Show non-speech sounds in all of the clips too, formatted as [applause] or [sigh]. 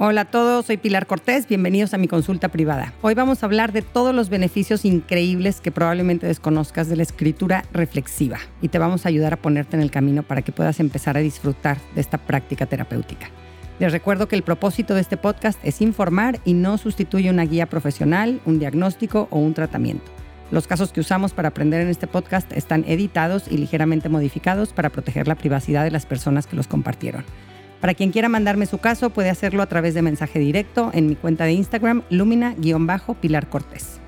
Hola a todos, soy Pilar Cortés, bienvenidos a mi consulta privada. Hoy vamos a hablar de todos los beneficios increíbles que probablemente desconozcas de la escritura reflexiva y te vamos a ayudar a ponerte en el camino para que puedas empezar a disfrutar de esta práctica terapéutica. Les recuerdo que el propósito de este podcast es informar y no sustituye una guía profesional, un diagnóstico o un tratamiento. Los casos que usamos para aprender en este podcast están editados y ligeramente modificados para proteger la privacidad de las personas que los compartieron. Para quien quiera mandarme su caso, puede hacerlo a través de mensaje directo en mi cuenta de Instagram, Lumina-Pilar Cortés.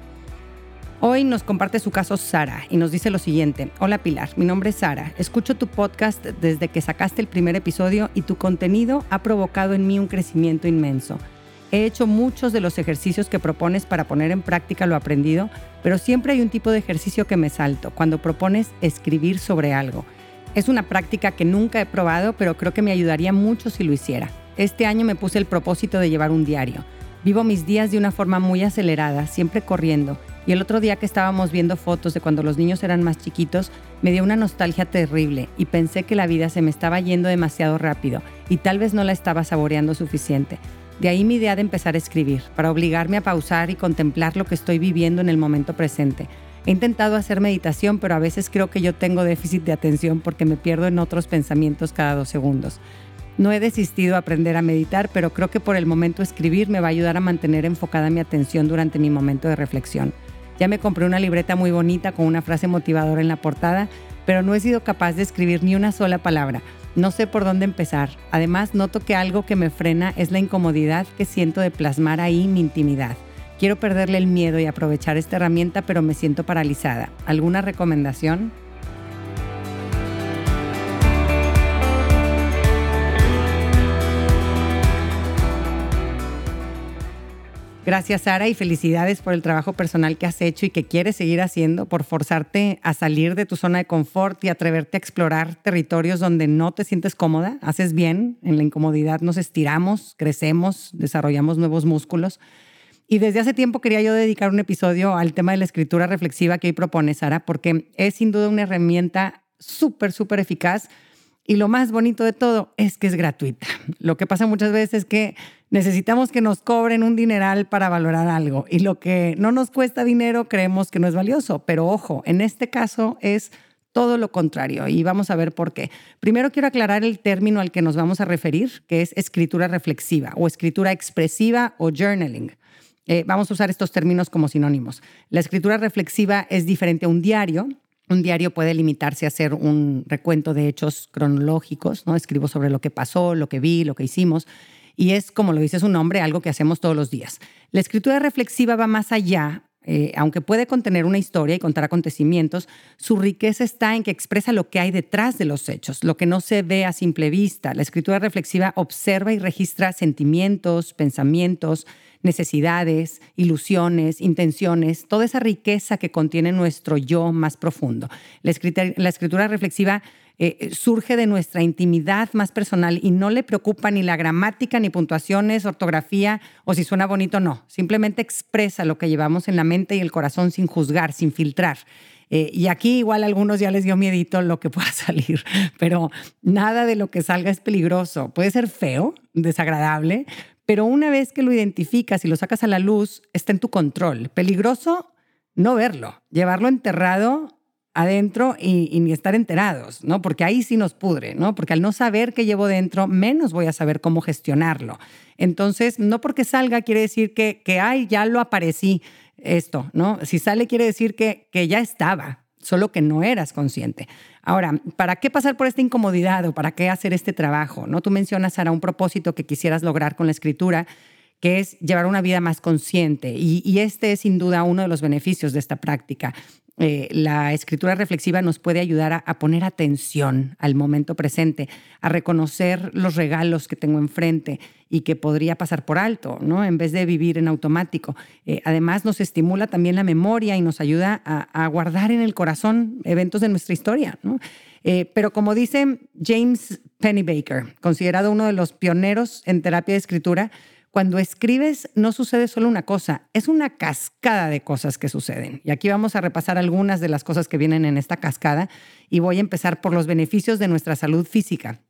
Hoy nos comparte su caso Sara y nos dice lo siguiente. Hola Pilar, mi nombre es Sara. Escucho tu podcast desde que sacaste el primer episodio y tu contenido ha provocado en mí un crecimiento inmenso. He hecho muchos de los ejercicios que propones para poner en práctica lo aprendido, pero siempre hay un tipo de ejercicio que me salto, cuando propones escribir sobre algo. Es una práctica que nunca he probado, pero creo que me ayudaría mucho si lo hiciera. Este año me puse el propósito de llevar un diario. Vivo mis días de una forma muy acelerada, siempre corriendo. Y el otro día que estábamos viendo fotos de cuando los niños eran más chiquitos, me dio una nostalgia terrible y pensé que la vida se me estaba yendo demasiado rápido y tal vez no la estaba saboreando suficiente. De ahí mi idea de empezar a escribir, para obligarme a pausar y contemplar lo que estoy viviendo en el momento presente He intentado hacer meditación, pero a veces creo que yo tengo déficit de atención porque me pierdo en otros pensamientos cada dos segundos. No he desistido a aprender a meditar, pero creo que por el momento escribir me va a ayudar a mantener enfocada mi atención durante mi momento de reflexión. Ya me compré una libreta muy bonita con una frase motivadora en la portada, pero no he sido capaz de escribir ni una sola palabra. No sé por dónde empezar. Además, noto que algo que me frena es la incomodidad que siento de plasmar ahí mi intimidad. Quiero perderle el miedo y aprovechar esta herramienta, pero me siento paralizada. ¿Alguna recomendación? Gracias Sara y felicidades por el trabajo personal que has hecho y que quieres seguir haciendo, por forzarte a salir de tu zona de confort y atreverte a explorar territorios donde no te sientes cómoda. Haces bien, en la incomodidad nos estiramos, crecemos, desarrollamos nuevos músculos. Y desde hace tiempo quería yo dedicar un episodio al tema de la escritura reflexiva que hoy propone Sara, porque es sin duda una herramienta súper, súper eficaz. Y lo más bonito de todo es que es gratuita. Lo que pasa muchas veces es que necesitamos que nos cobren un dineral para valorar algo. Y lo que no nos cuesta dinero creemos que no es valioso. Pero ojo, en este caso es todo lo contrario y vamos a ver por qué. Primero quiero aclarar el término al que nos vamos a referir, que es escritura reflexiva o escritura expresiva o journaling. Eh, vamos a usar estos términos como sinónimos. La escritura reflexiva es diferente a un diario. Un diario puede limitarse a hacer un recuento de hechos cronológicos, ¿no? Escribo sobre lo que pasó, lo que vi, lo que hicimos. Y es, como lo dice su nombre, algo que hacemos todos los días. La escritura reflexiva va más allá eh, aunque puede contener una historia y contar acontecimientos, su riqueza está en que expresa lo que hay detrás de los hechos, lo que no se ve a simple vista. La escritura reflexiva observa y registra sentimientos, pensamientos, necesidades, ilusiones, intenciones, toda esa riqueza que contiene nuestro yo más profundo. La escritura, reflexiva eh, surge de nuestra intimidad más personal y no le preocupa ni la gramática, ni puntuaciones, ortografía o si suena bonito no. Simplemente expresa lo que llevamos en la mente y el corazón sin juzgar, sin filtrar. Eh, y aquí igual a algunos ya les dio miedito lo que [laughs] pueda salir, pero nada de lo que salga es peligroso. Puede ser feo, desagradable, pero una vez que lo identificas y lo sacas a la luz, está en tu control. Peligroso no verlo, llevarlo enterrado adentro y, ni estar enterados, ¿no? Porque ahí sí nos pudre, ¿no? Porque al no saber qué llevo dentro, menos voy a saber cómo gestionarlo. Entonces, no porque salga quiere decir que, que ay, ya lo aparecí esto, ¿no? Si sale quiere decir que, que ya estaba, solo que no eras consciente. Ahora, ¿para qué pasar por esta incomodidad o para qué hacer este trabajo? ¿No? Tú mencionas, Sara, un propósito que quisieras lograr con la escritura, que es llevar una vida más consciente. Y, y este es sin duda uno de los beneficios de esta práctica. Eh, la escritura reflexiva nos puede ayudar a, poner atención al momento presente, a reconocer los regalos que tengo enfrente y que podría pasar por alto, ¿no? En vez de vivir en automático. Eh, además, nos estimula también la memoria y nos ayuda a, guardar en el corazón eventos de nuestra historia, eh, pero como dice James Pennybaker, considerado uno de los pioneros en terapia de escritura, cuando escribes no sucede solo una cosa, es una cascada de cosas que suceden. Y aquí vamos a repasar algunas de las cosas que vienen en esta cascada y voy a empezar por los beneficios de nuestra salud física.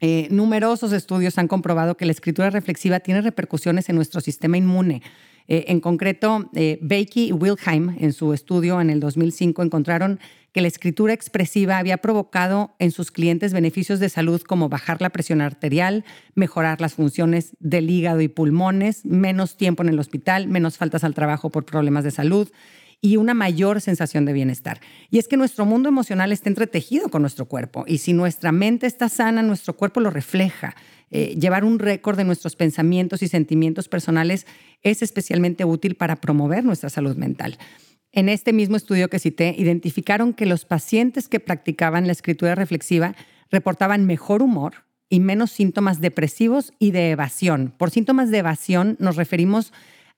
Eh, numerosos estudios han comprobado que la escritura reflexiva tiene repercusiones en nuestro sistema inmune. Eh, en concreto, eh, y Wilhelm, en su estudio en el 2005, encontraron que la escritura expresiva había provocado en sus clientes beneficios de salud como bajar la presión arterial, mejorar las funciones del hígado y pulmones, menos tiempo en el hospital, menos faltas al trabajo por problemas de salud y una mayor sensación de bienestar. Y es que nuestro mundo emocional está entretejido con nuestro cuerpo y si nuestra mente está sana, nuestro cuerpo lo refleja. Eh, llevar un récord de nuestros pensamientos y sentimientos personales es especialmente útil para promover nuestra salud mental. En este mismo estudio que cité, identificaron que los pacientes que practicaban la escritura reflexiva reportaban mejor humor y menos síntomas depresivos y de evasión. Por síntomas de evasión nos referimos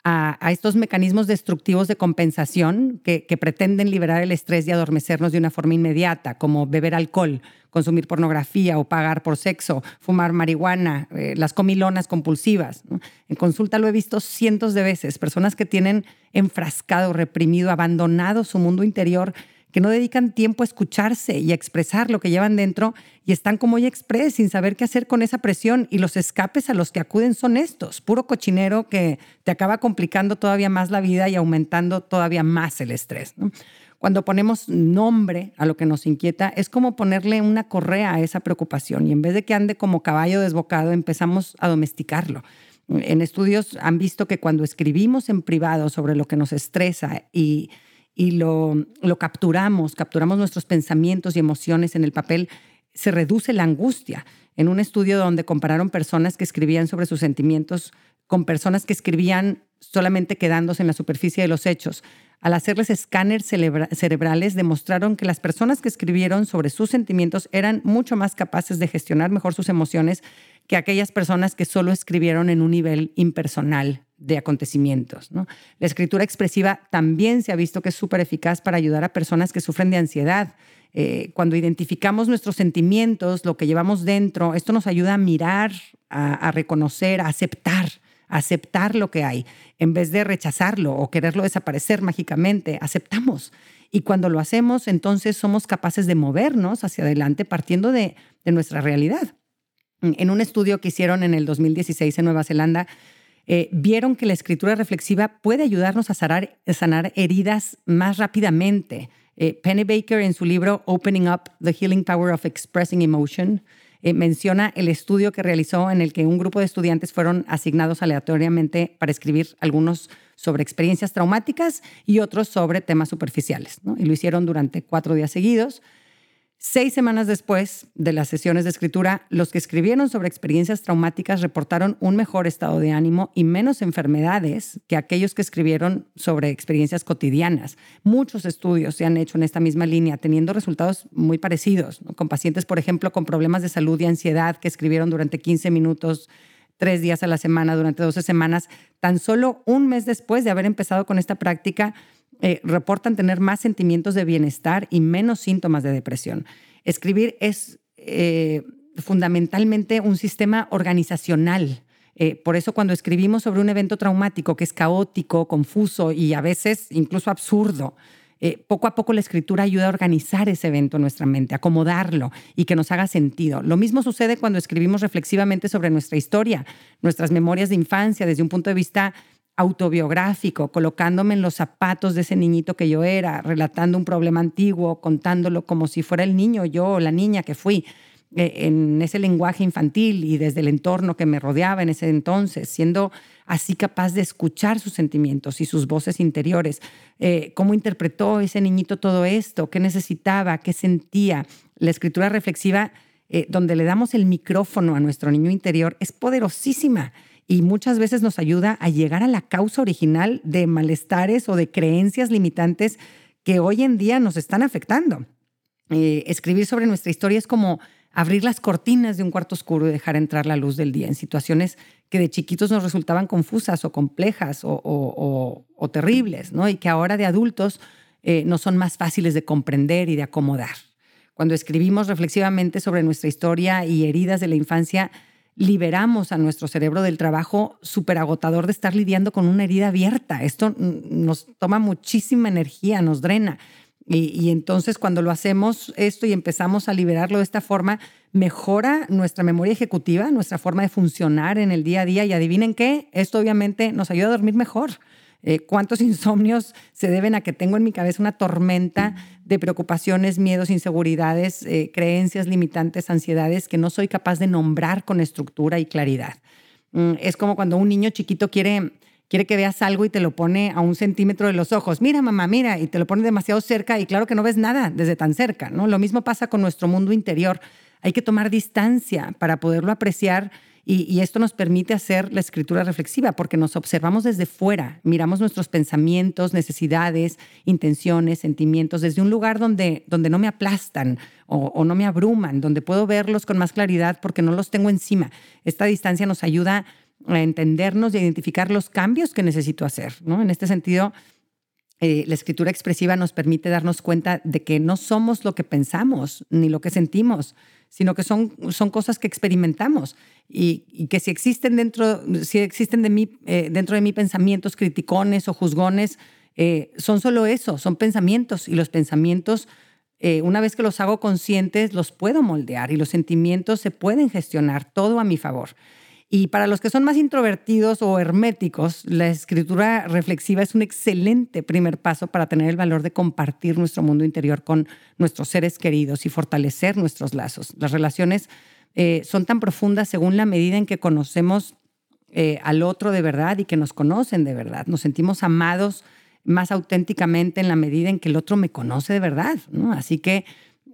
a, estos mecanismos destructivos de compensación que, pretenden liberar el estrés y adormecernos de una forma inmediata, como beber alcohol, consumir pornografía o pagar por sexo, fumar marihuana, eh, las comilonas compulsivas. En consulta lo he visto cientos de veces, personas que tienen enfrascado, reprimido, abandonado su mundo interior que no dedican tiempo a escucharse y a expresar lo que llevan dentro y están como ya express sin saber qué hacer con esa presión y los escapes a los que acuden son estos, puro cochinero que te acaba complicando todavía más la vida y aumentando todavía más el estrés. Cuando ponemos nombre a lo que nos inquieta, es como ponerle una correa a esa preocupación y en vez de que ande como caballo desbocado, empezamos a domesticarlo. En estudios han visto que cuando escribimos en privado sobre lo que nos estresa y y lo, capturamos, capturamos nuestros pensamientos y emociones en el papel, se reduce la angustia. En un estudio donde compararon personas que escribían sobre sus sentimientos con personas que escribían solamente quedándose en la superficie de los hechos, al hacerles escáneres cerebrales, demostraron que las personas que escribieron sobre sus sentimientos eran mucho más capaces de gestionar mejor sus emociones que aquellas personas que solo escribieron en un nivel impersonal de acontecimientos. La escritura expresiva también se ha visto que es súper eficaz para ayudar a personas que sufren de ansiedad. Eh, cuando identificamos nuestros sentimientos, lo que llevamos dentro, esto nos ayuda a mirar, a, reconocer, a aceptar, a aceptar lo que hay. En vez de rechazarlo o quererlo desaparecer mágicamente, aceptamos. Y cuando lo hacemos, entonces somos capaces de movernos hacia adelante partiendo de, de nuestra realidad. En un estudio que hicieron en el 2016 en Nueva Zelanda, eh, vieron que la escritura reflexiva puede ayudarnos a sanar, heridas más rápidamente. Eh, Penny Baker en su libro Opening Up the Healing Power of Expressing Emotion eh, menciona el estudio que realizó en el que un grupo de estudiantes fueron asignados aleatoriamente para escribir algunos sobre experiencias traumáticas y otros sobre temas superficiales. Y lo hicieron durante cuatro días seguidos. Seis semanas después de las sesiones de escritura, los que escribieron sobre experiencias traumáticas reportaron un mejor estado de ánimo y menos enfermedades que aquellos que escribieron sobre experiencias cotidianas. Muchos estudios se han hecho en esta misma línea, teniendo resultados muy parecidos, con pacientes, por ejemplo, con problemas de salud y ansiedad que escribieron durante 15 minutos tres días a la semana durante 12 semanas, tan solo un mes después de haber empezado con esta práctica, eh, reportan tener más sentimientos de bienestar y menos síntomas de depresión. Escribir es eh, fundamentalmente un sistema organizacional. Eh, por eso cuando escribimos sobre un evento traumático que es caótico, confuso y a veces incluso absurdo, poco a poco la escritura ayuda a organizar ese evento en nuestra mente, acomodarlo y que nos haga sentido. Lo mismo sucede cuando escribimos reflexivamente sobre nuestra historia, nuestras memorias de infancia desde un punto de vista autobiográfico, colocándome en los zapatos de ese niñito que yo era, relatando un problema antiguo, contándolo como si fuera el niño yo o la niña que fui, eh, en ese lenguaje infantil y desde el entorno que me rodeaba en ese entonces, siendo así capaz de escuchar sus sentimientos y sus voces interiores, eh, cómo interpretó ese niñito todo esto, qué necesitaba, qué sentía. La escritura reflexiva, eh, donde le damos el micrófono a nuestro niño interior, es poderosísima y muchas veces nos ayuda a llegar a la causa original de malestares o de creencias limitantes que hoy en día nos están afectando. Eh, escribir sobre nuestra historia es como abrir las cortinas de un cuarto oscuro y dejar entrar la luz del día en situaciones que de chiquitos nos resultaban confusas o complejas o, terribles, ¿no? y que ahora de adultos eh, no son más fáciles de comprender y de acomodar. Cuando escribimos reflexivamente sobre nuestra historia y heridas de la infancia, liberamos a nuestro cerebro del trabajo súper agotador de estar lidiando con una herida abierta. Esto nos toma muchísima energía, nos drena. Y, entonces cuando lo hacemos esto y empezamos a liberarlo de esta forma, mejora nuestra memoria ejecutiva, nuestra forma de funcionar en el día a día y adivinen qué, esto obviamente nos ayuda a dormir mejor. Eh, ¿Cuántos [laughs] insomnios se deben a que tengo en mi cabeza una tormenta de preocupaciones, miedos, inseguridades, eh, creencias limitantes, ansiedades que no soy capaz de nombrar con estructura y claridad? Mm, es como cuando un niño chiquito quiere quiere que veas algo y te lo pone a un centímetro de los ojos. Mira, mamá, mira, y te lo pone demasiado cerca y claro que no ves nada desde tan cerca, ¿no? Lo mismo pasa con nuestro mundo interior. Hay que tomar distancia para poderlo apreciar y, esto nos permite hacer la escritura reflexiva porque nos observamos desde fuera, miramos nuestros pensamientos, necesidades, intenciones, sentimientos desde un lugar donde, donde no me aplastan o, no me abruman, donde puedo verlos con más claridad porque no los tengo encima. Esta distancia nos ayuda a entendernos y a identificar los cambios que necesito hacer. ¿no? En este sentido, eh, la escritura expresiva nos permite darnos cuenta de que no somos lo que pensamos ni lo que sentimos, sino que son, son cosas que experimentamos y, que si existen dentro, si existen de mí, eh, dentro de mí pensamientos criticones o juzgones, eh, son solo eso, son pensamientos y los pensamientos, una vez que los hago conscientes, los puedo moldear y los sentimientos se pueden gestionar todo a mi favor. Y para los que son más introvertidos o herméticos, la escritura reflexiva es un excelente primer paso para tener el valor de compartir nuestro mundo interior con nuestros seres queridos y fortalecer nuestros lazos. Las relaciones eh, son tan profundas según la medida en que conocemos eh, al otro de verdad y que nos conocen de verdad. Nos sentimos amados más auténticamente en la medida en que el otro me conoce de verdad. Así que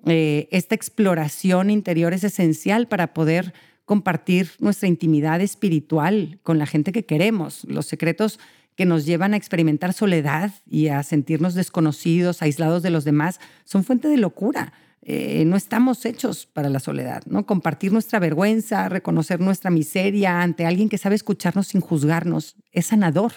eh, esta exploración interior es esencial para poder compartir nuestra intimidad espiritual con la gente que queremos, los secretos que nos llevan a experimentar soledad y a sentirnos desconocidos, aislados de los demás, son fuente de locura. Eh, no estamos hechos para la soledad, ¿no? Compartir nuestra vergüenza, reconocer nuestra miseria ante alguien que sabe escucharnos sin juzgarnos, es sanador.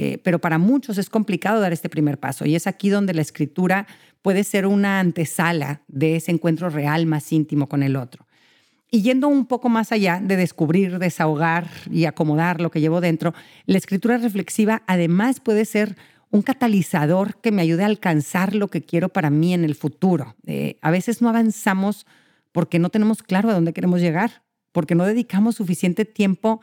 Eh, pero para muchos es complicado dar este primer paso y es aquí donde la escritura puede ser una antesala de ese encuentro real más íntimo con el otro. Y yendo un poco más allá de descubrir, desahogar y acomodar lo que llevo dentro, la escritura reflexiva además puede ser un catalizador que me ayude a alcanzar lo que quiero para mí en el futuro. Eh, a veces no avanzamos porque no tenemos claro a dónde queremos llegar, porque no dedicamos suficiente tiempo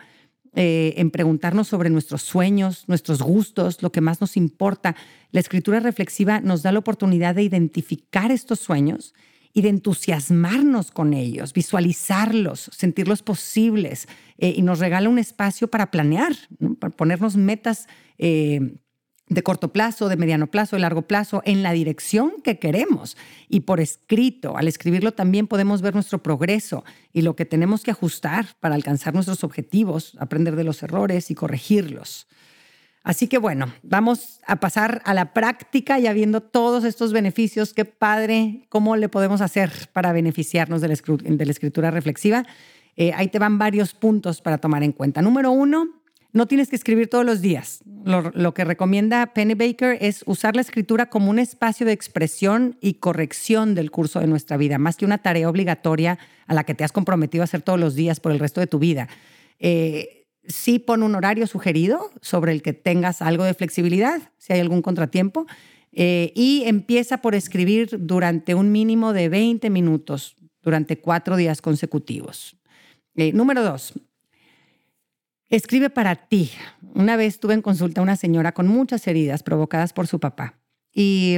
eh, en preguntarnos sobre nuestros sueños, nuestros gustos, lo que más nos importa. La escritura reflexiva nos da la oportunidad de identificar estos sueños y de entusiasmarnos con ellos, visualizarlos, sentirlos posibles eh, y nos regala un espacio para planear, para ponernos metas eh, de corto plazo, de mediano plazo, de largo plazo, en la dirección que queremos. Y por escrito, al escribirlo también podemos ver nuestro progreso y lo que tenemos que ajustar para alcanzar nuestros objetivos, aprender de los errores y corregirlos. Así que bueno, vamos a pasar a la práctica ya viendo todos estos beneficios. Qué padre, cómo le podemos hacer para beneficiarnos de la, escritura reflexiva. Eh, ahí te van varios puntos para tomar en cuenta. Número uno, no tienes que escribir todos los días. Lo, lo, que recomienda Penny Baker es usar la escritura como un espacio de expresión y corrección del curso de nuestra vida, más que una tarea obligatoria a la que te has comprometido a hacer todos los días por el resto de tu vida. Eh, sí pon un horario sugerido sobre el que tengas algo de flexibilidad, si hay algún contratiempo, eh, y empieza por escribir durante un mínimo de 20 minutos, durante cuatro días consecutivos. Eh, número dos, escribe para ti. Una vez tuve en consulta a una señora con muchas heridas provocadas por su papá y,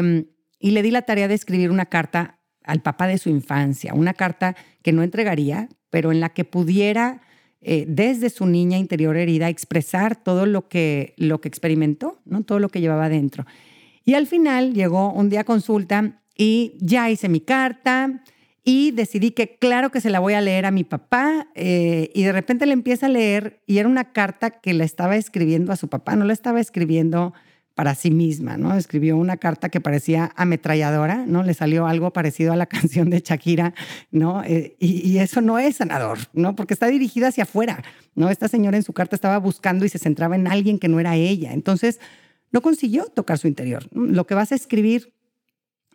y le di la tarea de escribir una carta al papá de su infancia, una carta que no entregaría, pero en la que pudiera eh, desde su niña interior herida, expresar todo lo que, lo que experimentó, ¿no? todo lo que llevaba dentro. Y al final llegó un día a consulta y ya hice mi carta y decidí que claro que se la voy a leer a mi papá eh, y de repente le empieza a leer y era una carta que le estaba escribiendo a su papá, no la estaba escribiendo para sí misma, ¿no? Escribió una carta que parecía ametralladora, ¿no? Le salió algo parecido a la [laughs] canción de Shakira, ¿no? Eh, y, eso no es sanador, ¿no? Porque está dirigida hacia afuera, ¿no? Esta señora en su carta estaba buscando y se centraba en alguien que no era ella. Entonces, no consiguió tocar su interior. Lo que vas a escribir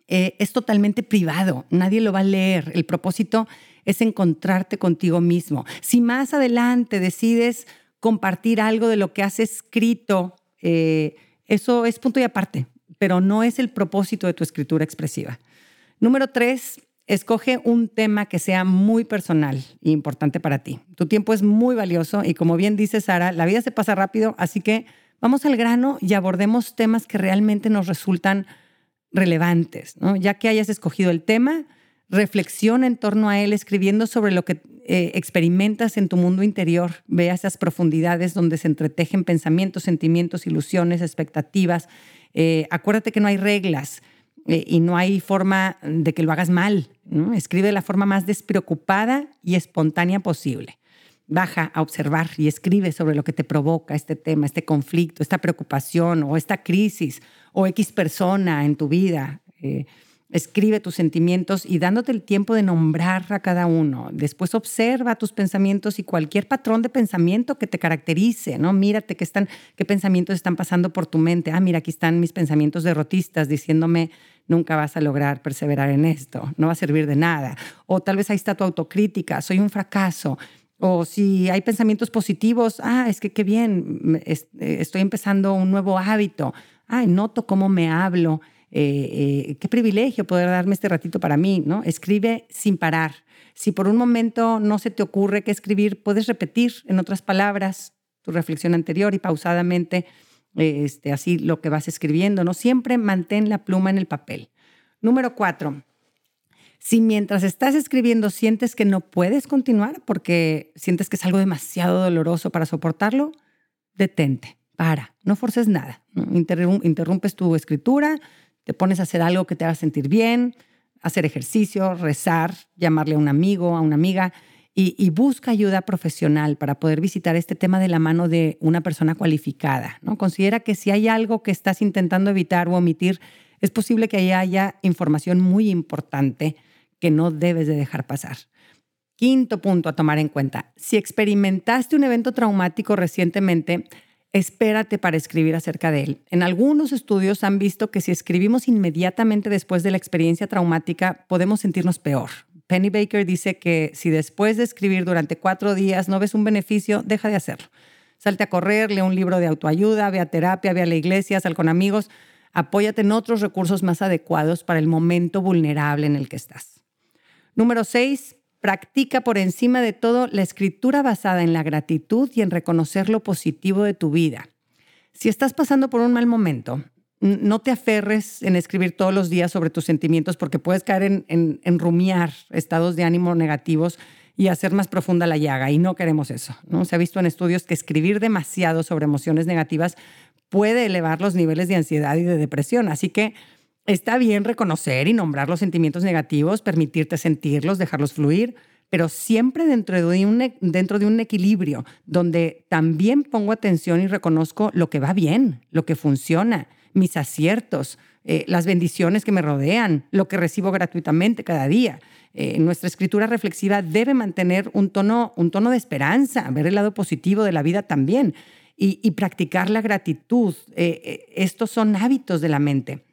eh, es totalmente privado, nadie lo va a leer. El propósito es encontrarte contigo mismo. Si más adelante decides compartir algo de lo que has escrito, eh, eso es punto y aparte. pero no es el propósito de tu escritura expresiva. Número tres, escoge un tema que sea muy personal e importante para ti. Tu tiempo es muy valioso y como bien dice Sara, la vida se pasa rápido, así que vamos al grano y abordemos temas que realmente nos resultan relevantes. Ya que hayas escogido el tema, reflexiona en torno a él escribiendo sobre lo que eh, experimentas en tu mundo interior. Ve esas profundidades donde se entretejen pensamientos, sentimientos, ilusiones, expectativas. Eh, acuérdate que no hay reglas eh, y no hay forma de que lo hagas mal. Escribe de la forma más despreocupada y espontánea posible. Baja a observar y escribe sobre lo que te provoca este tema, este conflicto, esta preocupación o esta crisis o X persona en tu vida. Escribe tus sentimientos y dándote el tiempo de nombrar a cada uno. Después observa tus pensamientos y cualquier patrón de pensamiento que te caracterice, ¿no? Mírate qué, están, qué pensamientos están pasando por tu mente. Ah, mira, aquí están mis pensamientos derrotistas diciéndome, nunca vas a lograr perseverar en esto, no va a servir de nada. O tal vez ahí está tu autocrítica, soy un fracaso. O si hay pensamientos positivos, ah, es que qué bien, eh, estoy empezando un nuevo hábito. Ah, noto cómo me hablo eh, eh, qué privilegio poder darme este ratito para mí, ¿no? Escribe sin parar. Si por un momento no se te ocurre qué escribir, puedes repetir en otras palabras tu reflexión anterior y pausadamente este, así lo que vas escribiendo, ¿no? Siempre mantén la pluma en el papel. Número cuatro, si mientras estás escribiendo sientes que no puedes continuar porque sientes que es algo demasiado doloroso para soportarlo, detente, para, no forces nada. Interrumpes tu escritura, te pones a hacer algo que te haga sentir bien, hacer ejercicio, rezar, llamarle a un amigo, a una amiga y, busca ayuda profesional para poder visitar este tema de la mano de una persona cualificada. ¿no? Considera que si hay algo que estás intentando evitar o omitir, es posible que ahí haya información muy importante que no debes de dejar pasar. Quinto punto a tomar en cuenta. Si experimentaste un evento traumático recientemente, espérate para escribir acerca de él. En algunos estudios han visto que si escribimos inmediatamente después de la experiencia traumática, podemos sentirnos peor. Penny Baker dice que si después de escribir durante cuatro días no ves un beneficio, deja de hacerlo. Salte a correr, lee un libro de autoayuda, ve a terapia, ve a la iglesia, sal con amigos. Apóyate en otros recursos más adecuados para el momento vulnerable en el que estás. Número seis, Practica por encima de todo la escritura basada en la gratitud y en reconocer lo positivo de tu vida. Si estás pasando por un mal momento, no te aferres en escribir todos los días sobre tus sentimientos porque puedes caer en, rumiar estados de ánimo negativos y hacer más profunda la llaga y no queremos eso. ¿no? Se ha visto en estudios que escribir demasiado sobre emociones negativas puede elevar los niveles de ansiedad y de depresión. Así que Está bien reconocer y nombrar los sentimientos negativos, permitirte sentirlos, dejarlos fluir, pero siempre dentro de un, e, dentro de un equilibrio donde también pongo atención y reconozco lo que va bien, lo que funciona, mis aciertos, eh, las bendiciones que me rodean, lo que recibo gratuitamente cada día. Eh, nuestra escritura reflexiva debe mantener un tono, un tono de esperanza, ver el lado positivo de la vida también y, practicar la gratitud. Eh, estos son hábitos de la mente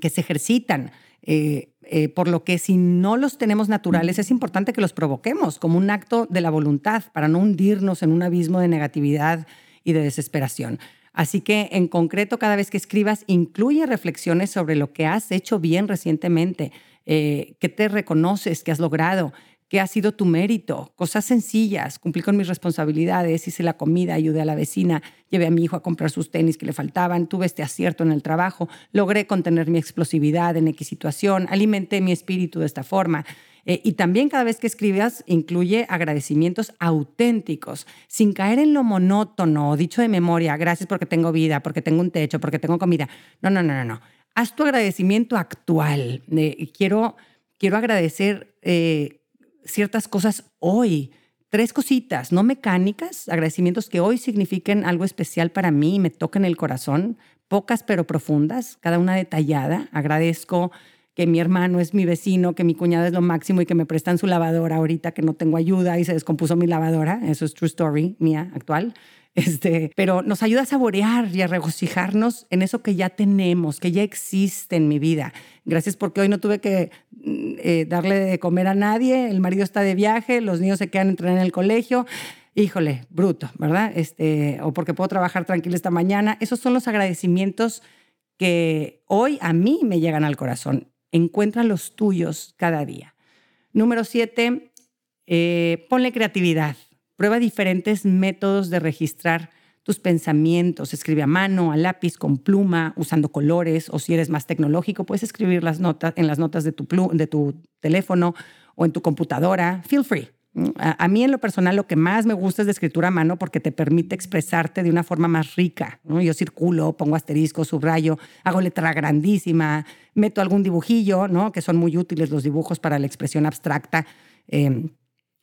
que se ejercitan. Eh, eh, por lo que si no los tenemos naturales, es importante que los provoquemos como un acto de la voluntad para no hundirnos en un abismo de negatividad y de desesperación. Así que en concreto, cada vez que escribas, incluye reflexiones sobre lo que has hecho bien recientemente, eh, qué te reconoces que has logrado, ¿Qué ha sido tu mérito? Cosas sencillas. Cumplí con mis responsabilidades, hice la comida, ayudé a la vecina, llevé a mi hijo a comprar sus tenis que le faltaban, tuve este acierto en el trabajo, logré contener mi explosividad en X situación, alimenté mi espíritu de esta forma. Eh, y también cada vez que escribas incluye agradecimientos auténticos, sin caer en lo monótono, dicho de memoria, gracias porque tengo vida, porque tengo un techo, porque tengo comida. No, no, no, no, no. Haz tu agradecimiento actual. quiero, quiero agradecer eh, ciertas cosas hoy. Tres cositas, no mecánicas, agradecimientos que hoy signifiquen algo especial para mí y me toquen el corazón, pocas pero profundas, cada una detallada. Agradezco que mi hermano es mi vecino, que mi cuñada es lo máximo y que me prestan su lavadora ahorita que no tengo ayuda y se descompuso mi lavadora. Eso es true story mía actual. [laughs] Este, pero nos ayuda a saborear y a regocijarnos en eso que ya tenemos, que ya existe en mi vida. Gracias porque hoy no tuve que mm, eh, darle de comer a nadie, el marido está de viaje, los niños se quedan entrenar en el colegio. Híjole, bruto, ¿verdad? Este, o porque puedo trabajar tranquilo esta mañana. Esos son los agradecimientos que hoy a mí me llegan al corazón. Encuentra los tuyos cada día. Número siete, eh, ponle creatividad. Prueba diferentes métodos de registrar tus pensamientos. Escribe a mano, a lápiz, con pluma, usando colores, o si eres más tecnológico, puedes escribir las notas en las notas de tu, de tu teléfono o en tu computadora. Feel free. A, mí en lo personal lo que más me gusta es de escritura a mano porque te permite expresarte de una forma más rica. Yo circulo, pongo asterisco, subrayo, hago letra grandísima, meto algún dibujillo, ¿no? que son muy útiles los dibujos para la expresión abstracta, em,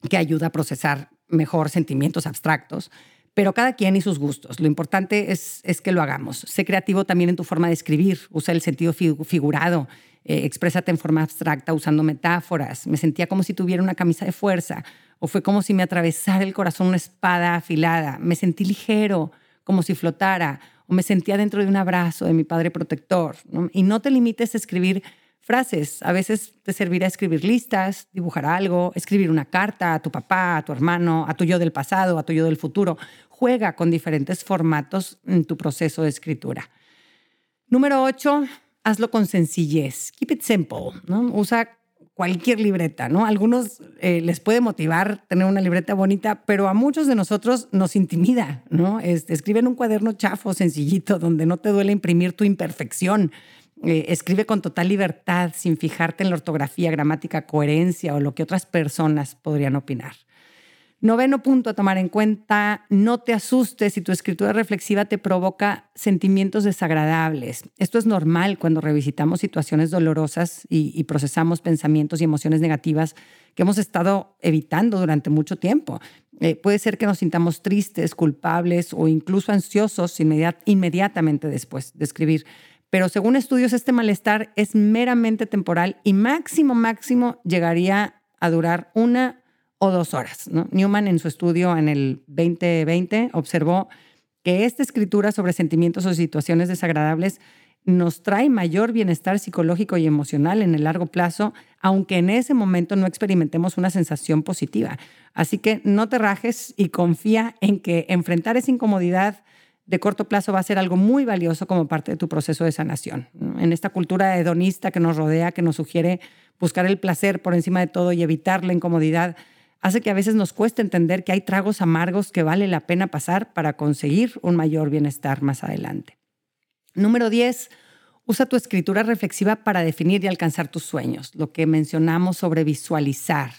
que ayuda a procesar mejor sentimientos abstractos. Pero cada quien y sus gustos. Lo importante es, es que lo hagamos. Sé creativo también en tu forma de escribir. Usa el sentido figurado. Eh, exprésate en forma abstracta usando metáforas. Me sentía como si tuviera una camisa de fuerza. O fue como si me atravesara el corazón una espada afilada. Me sentí ligero, como si flotara. O me sentía dentro de un abrazo de mi padre protector. Y no te limites a escribir frases. A veces te servirá escribir listas, dibujar algo, escribir una carta a tu papá, a tu hermano, a tu yo del pasado, a tu yo del futuro. Juega con diferentes formatos en tu proceso de escritura. Número 8, hazlo con sencillez. Keep it simple. ¿no? Usa cualquier libreta, ¿no? algunos eh, les puede motivar tener una libreta bonita, pero a muchos de nosotros nos intimida, ¿no? Este, escribe en un cuaderno chafo, sencillito, donde no te duele imprimir tu imperfección. Eh, escribe con total libertad, sin fijarte en la ortografía, gramática, coherencia o lo que otras personas podrían opinar. Noveno punto a tomar en cuenta, no te asustes si tu escritura reflexiva te provoca sentimientos desagradables. Esto es normal cuando revisitamos situaciones dolorosas y, procesamos pensamientos y emociones negativas que hemos estado evitando durante mucho tiempo. Eh, puede ser que nos sintamos tristes, culpables o incluso ansiosos inmediatamente después de escribir. Pero según estudios, este malestar es meramente temporal y máximo, máximo llegaría a durar una o dos horas. Newman en su estudio en el 2020 observó que esta escritura sobre sentimientos o situaciones desagradables nos trae mayor bienestar psicológico y emocional en el largo plazo, aunque en ese momento no experimentemos una sensación positiva. Así que no te rajes y confía en que enfrentar esa incomodidad de corto plazo va a ser algo muy valioso como parte de tu proceso de sanación. En esta cultura hedonista que nos rodea, que nos sugiere buscar el placer por encima de todo y evitar la incomodidad, hace que a veces nos cueste entender que hay tragos amargos que vale la pena pasar para conseguir un mayor bienestar más adelante. Número 10. Usa tu escritura reflexiva para definir y alcanzar tus sueños, lo que mencionamos sobre visualizar.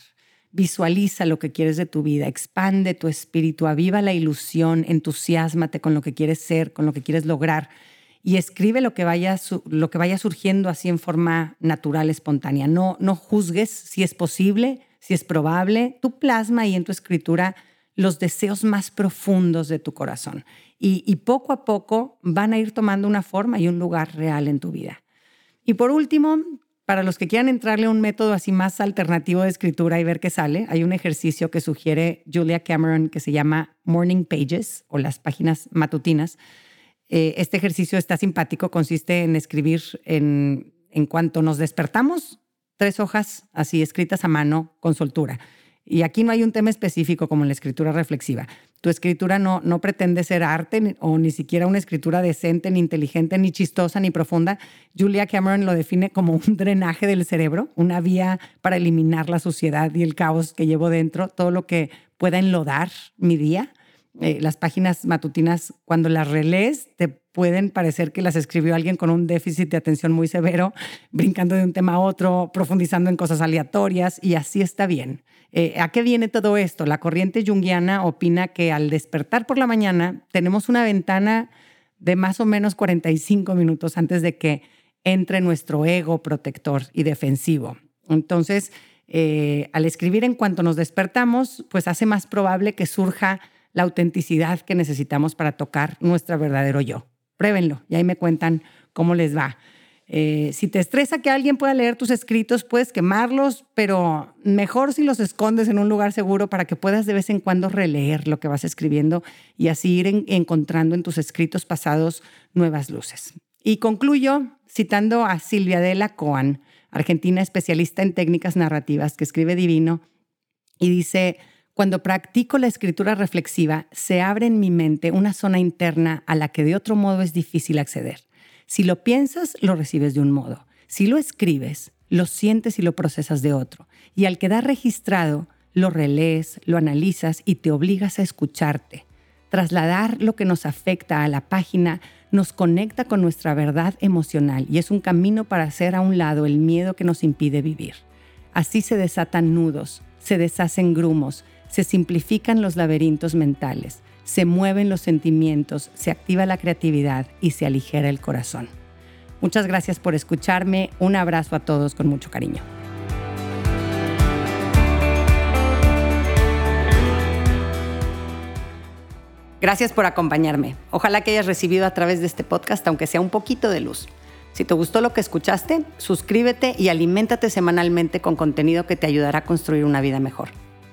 Visualiza lo que quieres de tu vida, expande tu espíritu, aviva la ilusión, entusiasmate con lo que quieres ser, con lo que quieres lograr y escribe lo que vaya, lo que vaya surgiendo así en forma natural, espontánea. No, no juzgues si es posible, si es probable. Tú plasma ahí en tu escritura los deseos más profundos de tu corazón y, y poco a poco van a ir tomando una forma y un lugar real en tu vida. Y por último, para los que quieran entrarle a un método así más alternativo de escritura y ver qué sale, hay un ejercicio que sugiere Julia Cameron que se llama Morning Pages o las páginas matutinas. Eh, este ejercicio está simpático, consiste en escribir en, en cuanto nos despertamos, tres hojas así escritas a mano con soltura. Y aquí no hay un tema específico como en la escritura reflexiva. Tu escritura no, no pretende ser arte o ni siquiera una escritura decente, ni inteligente, ni chistosa, ni profunda. Julia Cameron lo define como un drenaje del cerebro, una vía para eliminar la suciedad y el caos que llevo dentro, todo lo que pueda enlodar mi día. Eh, las páginas matutinas, cuando las relees, te pueden parecer que las escribió alguien con un déficit de atención muy severo, brincando de un tema a otro, profundizando en cosas aleatorias, y así está bien. Eh, ¿A qué viene todo esto? La corriente junguiana opina que al despertar por la mañana tenemos una ventana de más o menos 45 minutos antes de que entre nuestro ego protector y defensivo. Entonces, eh, al escribir en cuanto nos despertamos, pues hace más probable que surja la autenticidad que necesitamos para tocar nuestro verdadero yo. Pruébenlo y ahí me cuentan cómo les va. Eh, si te estresa que alguien pueda leer tus escritos, puedes quemarlos, pero mejor si los escondes en un lugar seguro para que puedas de vez en cuando releer lo que vas escribiendo y así ir encontrando en tus escritos pasados nuevas luces. Y concluyo citando a Silvia Della Coan, argentina especialista en técnicas narrativas, que escribe divino, y dice, cuando practico la escritura reflexiva, se abre en mi mente una zona interna a la que de otro modo es difícil acceder Si lo piensas, lo recibes de un modo. Si lo escribes, lo sientes y lo procesas de otro. Y al quedar registrado, lo relees, lo analizas y te obligas a escucharte. Trasladar lo que nos afecta a la página nos conecta con nuestra verdad emocional y es un camino para hacer a un lado el miedo que nos impide vivir. Así se desatan nudos, se deshacen grumos, se simplifican los laberintos mentales, se mueven los sentimientos, se activa la creatividad y se aligera el corazón. Muchas gracias por escucharme, un abrazo a todos con mucho cariño. Gracias por acompañarme. Ojalá que hayas recibido a través de este podcast, aunque sea un poquito de luz. Si te gustó lo que escuchaste, suscríbete y aliméntate semanalmente con contenido que te ayudará a construir una vida mejor.